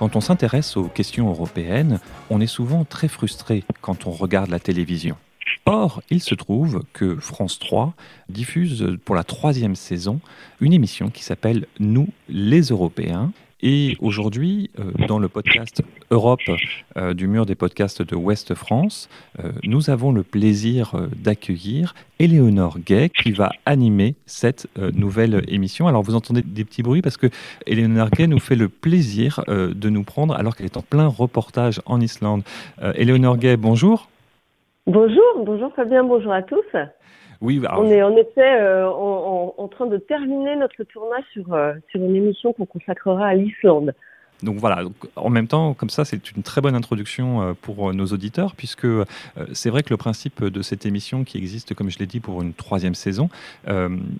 Quand on s'intéresse aux questions européennes, on est souvent très frustré quand on regarde la télévision. Or, il se trouve que France 3 diffuse pour la troisième saison une émission qui s'appelle Nous les Européens et aujourd'hui, euh, dans le podcast Europe euh, du mur des podcasts de Ouest France, euh, nous avons le plaisir d'accueillir Éléonore Gay qui va animer cette nouvelle émission. Alors vous entendez des petits bruits parce que Éléonore Gay nous fait le plaisir de nous prendre alors qu'elle est en plein reportage en Islande. Éléonore Gay, bonjour. Bonjour, bonjour Fabien, bonjour à tous. Oui, on est en effet euh, en, train de terminer notre tournage sur, euh, sur une émission qu'on consacrera à l'Islande. Donc voilà, en même temps, comme ça, c'est une très bonne introduction euh, pour nos auditeurs, puisque c'est vrai que le principe de cette émission, qui existe, comme je l'ai dit, pour une troisième saison,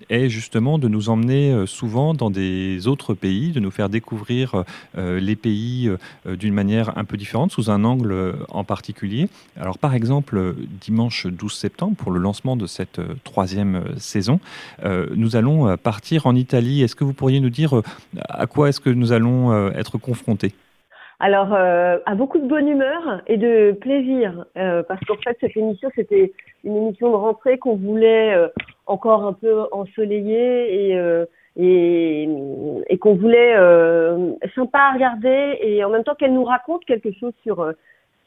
est justement de nous emmener souvent dans des autres pays, de nous faire découvrir les pays d'une manière un peu différente, sous un angle en particulier. Alors par exemple, dimanche 12 septembre, pour le lancement de cette troisième saison, nous allons partir en Italie. Est-ce que vous pourriez nous dire à quoi est-ce que nous allons être confrontés alors, euh, à beaucoup de bonne humeur et de plaisir, euh, parce qu'en fait, cette émission, c'était une émission de rentrée qu'on voulait euh, encore un peu ensoleiller et, et, et qu'on voulait sympa à regarder et en même temps qu'elle nous raconte quelque chose sur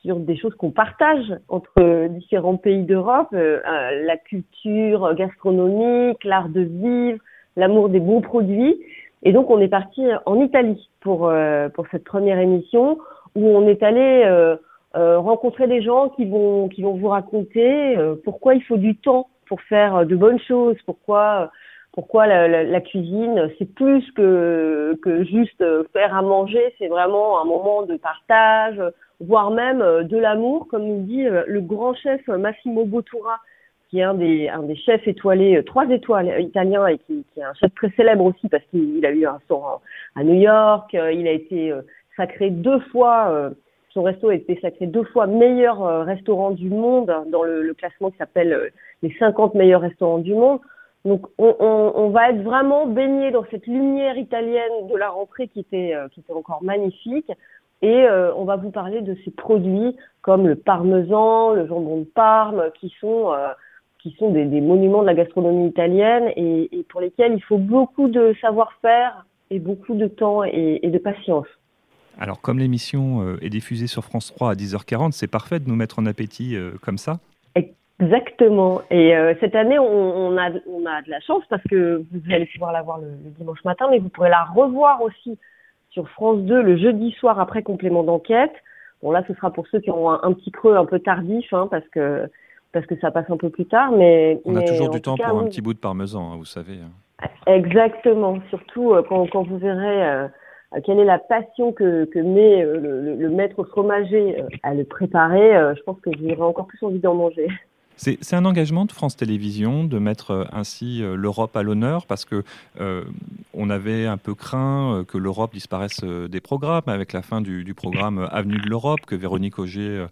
sur des choses qu'on partage entre différents pays d'Europe, la culture gastronomique, l'art de vivre, l'amour des bons produits. Et donc, on est parti en Italie pour, euh, pour cette première émission où on est allé euh, euh, rencontrer des gens qui vont, qui vont vous raconter pourquoi il faut du temps pour faire de bonnes choses, pourquoi, pourquoi la, la, la cuisine, c'est plus que, que juste faire à manger, c'est vraiment un moment de partage, voire même de l'amour, comme nous dit le grand chef Massimo Bottura qui est un des, chefs étoilés, euh, trois étoiles italiens et qui, est un chef très célèbre aussi parce qu'il a eu un restaurant à New York, euh, il a été euh, sacré deux fois, son resto a été sacré deux fois meilleur restaurant du monde dans le, classement qui s'appelle les 50 meilleurs restaurants du monde. Donc on, on, on, va être vraiment baigné dans cette lumière italienne de la rentrée qui était, qui était encore magnifique. Et on va vous parler de ces produits comme le parmesan, le jambon de Parme, qui sont qui sont des, monuments de la gastronomie italienne et, pour lesquels il faut beaucoup de savoir-faire et beaucoup de temps et, de patience. Alors comme l'émission euh, est diffusée sur France 3 à 10h40, c'est parfait de nous mettre en appétit euh, comme ça Exactement. Et euh, cette année, on, a, on a de la chance parce que vous allez pouvoir la voir le, dimanche matin, mais vous pourrez la revoir aussi sur France 2 le jeudi soir après complément d'enquête. Bon là, ce sera pour ceux qui ont un, petit creux un peu tardif, hein, parce que parce que ça passe un peu plus tard. Mais on a toujours du temps pour un petit bout de parmesan, hein, vous savez. Hein. Exactement, surtout euh, quand, quand, vous verrez euh, quelle est la passion que, que met euh, le, le, maître fromager à le préparer. je pense que j'aurai encore plus envie d'en manger. C'est un engagement de France Télévisions de mettre ainsi l'Europe à l'honneur parce que on avait un peu craint que l'Europe disparaisse des programmes avec la fin du, du programme Avenue de l'Europe que Véronique Auger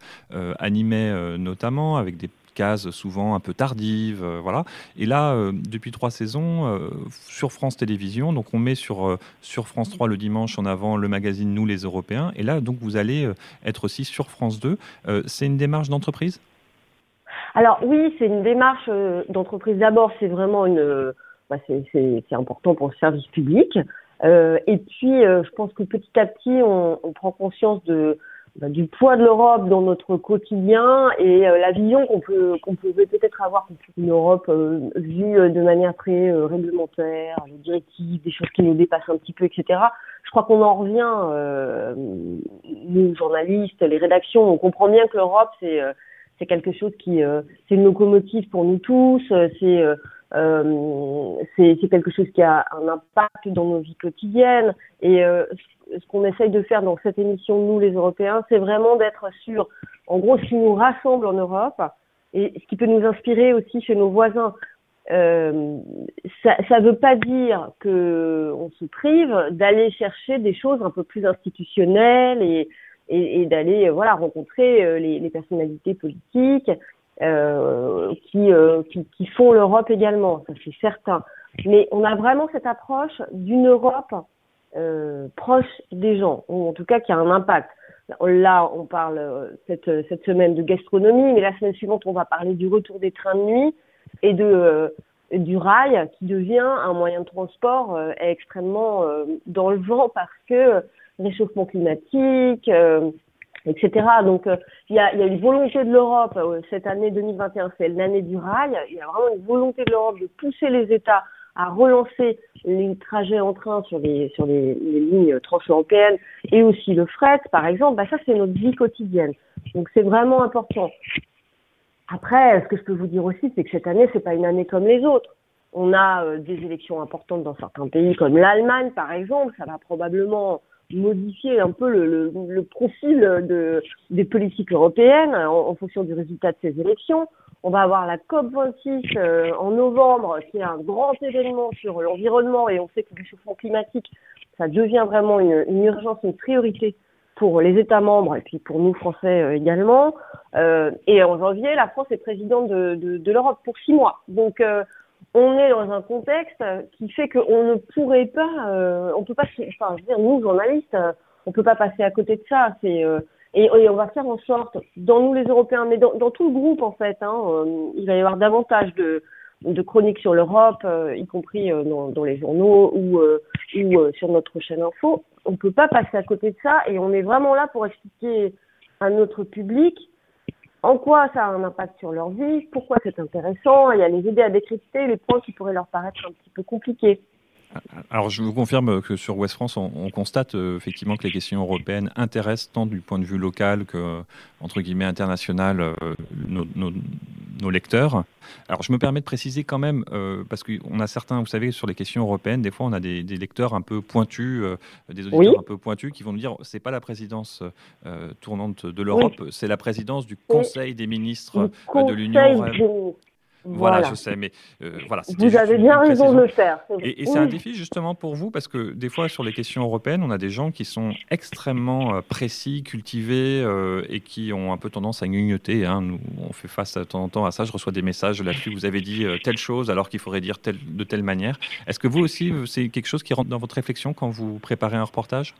animait notamment avec des cases souvent un peu tardives, euh, voilà. Et là, euh, depuis trois saisons, euh, sur France Télévisions, donc on met sur, sur France 3 le dimanche en avant le magazine Nous les Européens, et là, donc vous allez être aussi sur France 2. c'est une démarche d'entreprise? Alors oui, c'est une démarche d'entreprise. D'abord, c'est vraiment une... Bah, c'est important pour le service public. et puis, je pense que petit à petit, on prend conscience de du poids de l'Europe dans notre quotidien et euh, la vision qu'on peut qu'on pouvait peut-être avoir une Europe euh, vue euh, de manière très réglementaire, les directives, des choses qui nous dépassent un petit peu, etc. Je crois qu'on en revient, nous journalistes, les rédactions, on comprend bien que l'Europe c'est c'est quelque chose qui c'est une locomotive pour nous tous, c'est euh, c'est quelque chose qui a un impact dans nos vies quotidiennes. Et euh, ce qu'on essaye de faire dans cette émission, nous les Européens, c'est vraiment d'être sur, en gros, ce qui nous rassemble en Europe et ce qui peut nous inspirer aussi chez nos voisins. euh, ça ne veut pas dire que on se prive d'aller chercher des choses un peu plus institutionnelles et, d'aller voilà rencontrer les personnalités politiques euh, qui, euh, qui, qui font l'Europe également, ça c'est certain. Mais on a vraiment cette approche d'une Europe euh, proche des gens, ou en tout cas qui a un impact. Là, on parle euh, cette, cette semaine de gastronomie, mais la semaine suivante, on va parler du retour des trains de nuit et de euh, du rail qui devient un moyen de transport euh, extrêmement euh, dans le vent parce que réchauffement climatique, etc. Donc il y a, y, a, une volonté de l'Europe cette année 2021, c'est l'année du rail. Il y a vraiment une volonté de l'Europe de pousser les États à relancer les trajets en train sur les sur les, les lignes transeuropéennes et aussi le fret, par exemple. Bah ça c'est notre vie quotidienne. Donc c'est vraiment important. Après, ce que je peux vous dire aussi, c'est que cette année, c'est pas une année comme les autres. On a euh, des élections importantes dans certains pays, comme l'Allemagne, par exemple. Ça va probablement modifier un peu le, le, le profil de, des politiques européennes en, en, fonction du résultat de ces élections. On va avoir la COP26 euh, en novembre, qui est un grand événement sur l'environnement, et on sait que le réchauffement climatique, ça devient vraiment une, une urgence, une priorité pour les États membres et puis pour nous Français euh, également. Euh, et en janvier, la France est présidente de, de, de l'Europe pour six mois. Donc euh, on est dans un contexte qui fait qu'on ne pourrait pas, euh, on peut pas, enfin je veux dire nous journalistes, on peut pas passer à côté de ça. C'est et, et, on va faire en sorte, dans nous les Européens, mais dans, tout le groupe en fait, hein, il va y avoir davantage de chroniques sur l'Europe, y compris dans, dans, les journaux ou, ou sur notre chaîne info on peut pas passer à côté de ça et on est vraiment là pour expliquer à notre public en quoi ça a un impact sur leur vie, pourquoi c'est intéressant? Et à les aider à décrypter les points qui pourraient leur paraître un petit peu compliqués. Alors, je vous confirme que sur Ouest France, on, on constate euh, effectivement que les questions européennes intéressent tant du point de vue local que, entre guillemets, international, euh, nos, lecteurs. Alors, je me permets de préciser quand même, euh, parce qu'on a certains, vous savez, sur les questions européennes, des fois, on a des, des lecteurs un peu pointus, euh, des auditeurs oui. un peu pointus, qui vont nous dire c'est pas la présidence euh, tournante de l'Europe, oui. c'est la présidence du Conseil des ministres de l'Union. Voilà, voilà, je sais, mais euh, voilà. Vous avez bien raison de le faire. Et, et c'est un défi justement pour vous parce que des fois sur les questions européennes, on a des gens qui sont extrêmement euh, précis, cultivés euh, et qui ont un peu tendance à grignoter. Hein. Nous, on fait face de temps en temps à ça. Je reçois des messages là-dessus. Vous avez dit euh, telle chose alors qu'il faudrait dire telle, de telle manière. Est-ce que vous aussi, c'est quelque chose qui rentre dans votre réflexion quand vous préparez un reportage?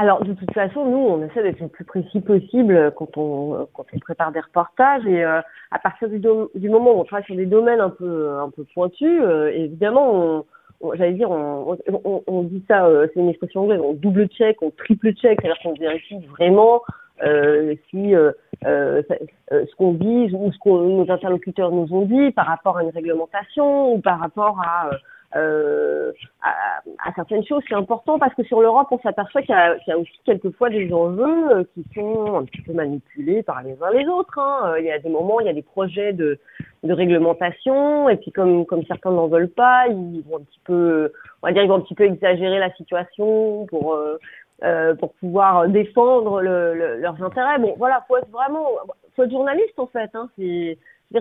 Alors, de toute façon, nous, on essaie d'être le plus précis possible quand on, quand on prépare des reportages. Et euh, à partir du, du, moment où on travaille sur des domaines un peu, un peu pointus, euh, évidemment, on, j'allais dire, on, on, on dit ça, euh, c'est une expression anglaise, on double check, on triple check, c'est-à-dire qu'on vérifie vraiment euh, si euh, euh, ce qu'on dit ou ce que nos interlocuteurs nous ont dit par rapport à une réglementation ou par rapport à euh, à, à, certaines choses. C'est important parce que sur l'Europe, on s'aperçoit qu'il y, y, a aussi quelquefois des enjeux euh, qui sont un petit peu manipulés par les uns les autres. Hein. Euh, il y a des moments, il y a des projets de, de réglementation et puis comme, comme certains n'en veulent pas, ils vont un petit peu, on va dire, ils vont un petit peu exagérer la situation pour euh, euh, pour pouvoir défendre le, le, leurs intérêts. Bon, voilà, faut être vraiment, faut être journaliste en fait. Hein.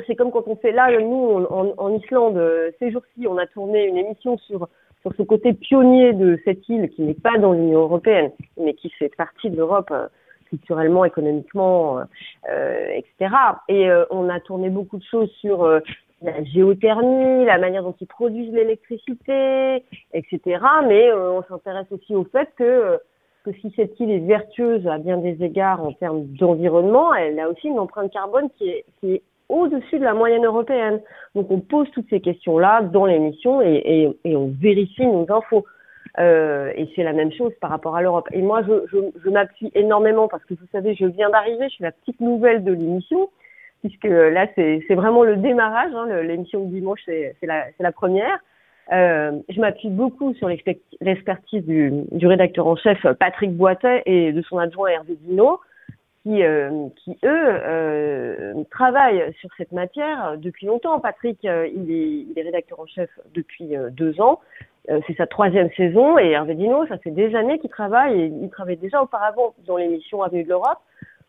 C'est comme quand on fait là, nous, en, en Islande, ces jours-ci, on a tourné une émission sur, sur ce côté pionnier de cette île qui n'est pas dans l'Union européenne, mais qui fait partie de l'Europe euh, culturellement, économiquement, euh, etc. Et euh, on a tourné beaucoup de choses sur euh, la géothermie, la manière dont ils produisent l'électricité, etc. Mais euh, on s'intéresse aussi au fait que que si cette île est vertueuse à bien des égards en termes d'environnement, elle a aussi une empreinte carbone qui est, qui est au-dessus de la moyenne européenne. Donc on pose toutes ces questions-là dans l'émission et, et, et, on vérifie nos infos. Euh, et c'est la même chose par rapport à l'Europe. Et moi, je, je, je m'appuie énormément parce que vous savez, je viens d'arriver, je suis la petite nouvelle de l'émission, puisque là, c'est vraiment le démarrage. Hein, l'émission de dimanche, c'est la, la première. Euh, je m'appuie beaucoup sur l'expertise du, du, rédacteur en chef Patrick Boitet et de son adjoint Hervé Dino qui, euh, qui eux euh, travaillent sur cette matière depuis longtemps. Patrick, euh, il, est, rédacteur en chef depuis deux ans. C'est sa troisième saison et Hervé Dino, ça fait des années qu'il travaille et il travaillait déjà auparavant dans l'émission Avenue de l'Europe.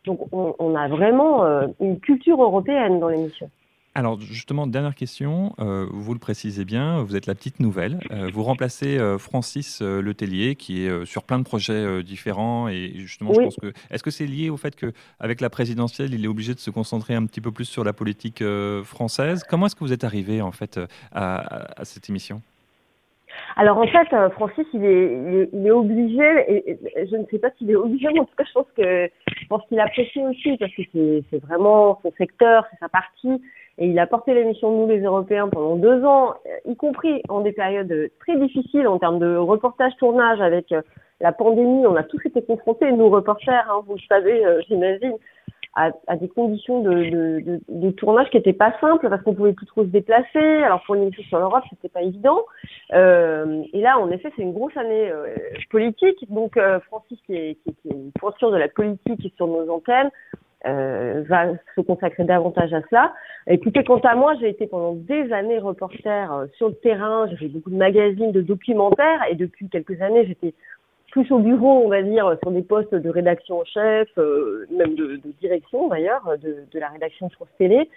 Donc on, on, a vraiment une culture européenne dans l'émission. Alors justement, dernière question, euh, vous le précisez bien, vous êtes la petite nouvelle. Euh, vous remplacez euh, Francis Letellier qui est sur plein de projets différents. Et justement, je pense que est-ce que c'est lié au fait qu'avec la présidentielle, il est obligé de se concentrer un petit peu plus sur la politique française? Comment est-ce que vous êtes arrivé en fait à, cette émission? Alors en fait, Francis, il est, il est, obligé, et, je ne sais pas s'il est obligé, mais en tout cas, je pense que je pense qu'il apprécie aussi parce que c'est vraiment son secteur, c'est sa partie, et il a porté l'émission Nous les Européens pendant deux ans, y compris en des périodes très difficiles en termes de reportage tournage avec euh, la pandémie. On a tous été confrontés, nous reporters, hein, vous le savez, euh, j'imagine, à, des conditions de, tournage qui n'étaient pas simples parce qu'on pouvait plus trop se déplacer. Alors pour une émission sur l'Europe, c'était pas évident. Euh, et là, en effet, c'est une grosse année euh, politique. Donc Francis, qui est, qui, qui de la politique sur nos antennes, euh, va se consacrer davantage à cela. Écoutez, quant à moi, j'ai été pendant des années reporter euh, sur le terrain, j'ai fait beaucoup de magazines, de documentaires, et depuis quelques années, j'étais plus au bureau, on va dire, sur des postes de rédaction en chef, euh, même de, de direction d'ailleurs, de, de, la rédaction France Télé.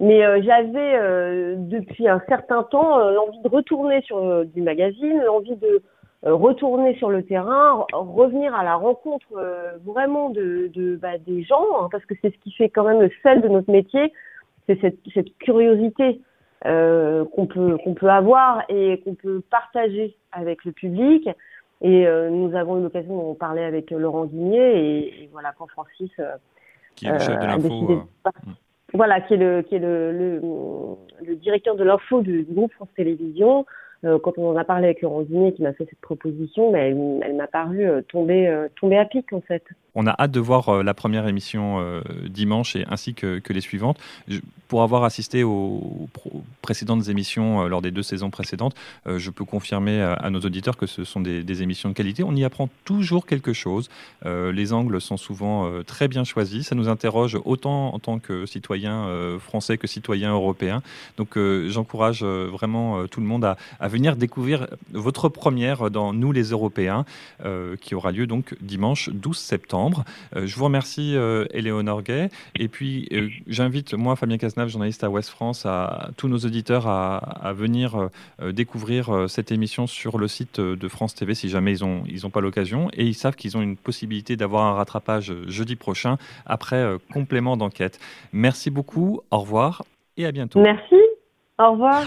Mais euh, j'avais depuis un certain temps l'envie de retourner sur du magazine, l'envie de euh, retourner sur le terrain, revenir à la rencontre euh, vraiment de, de bah, des gens, hein, parce que c'est ce qui fait quand même le sel de notre métier, c'est cette, cette curiosité euh, qu'on peut qu'on peut avoir et qu'on peut partager avec le public. Et euh, nous avons eu l'occasion d'en parler avec Laurent Guigné et, voilà quand Francis qui est le chef de l'info. Voilà, qui est le qui est le, le, le directeur de l'info du, du, groupe France Télévisions. Euh, quand on en a parlé avec Laurent Guigné qui m'a fait cette proposition, mais elle, elle m'a paru euh, tomber, euh, tomber à pic en fait. On a hâte de voir euh, la première émission euh, dimanche et ainsi que, les suivantes. pour avoir assisté aux, précédentes émissions euh, lors des deux saisons précédentes, je peux confirmer à, nos auditeurs que ce sont des, émissions de qualité. On y apprend toujours quelque chose. les angles sont souvent très bien choisis. Ça nous interroge autant en tant que citoyen français que citoyen européen. Donc j'encourage vraiment tout le monde à, à, venir découvrir votre première dans Nous les Européens, qui aura lieu donc dimanche 12 septembre. Euh, je vous remercie, euh, Éléonore Gay. Et puis, euh, j'invite, moi, Fabien Cazenave, journaliste à Ouest France, à, tous nos auditeurs à, venir découvrir cette émission sur le site de France TV si jamais ils n'ont ils ont pas l'occasion. Et ils savent qu'ils ont une possibilité d'avoir un rattrapage jeudi prochain après complément d'enquête. Merci beaucoup, au revoir et à bientôt. Merci, au revoir.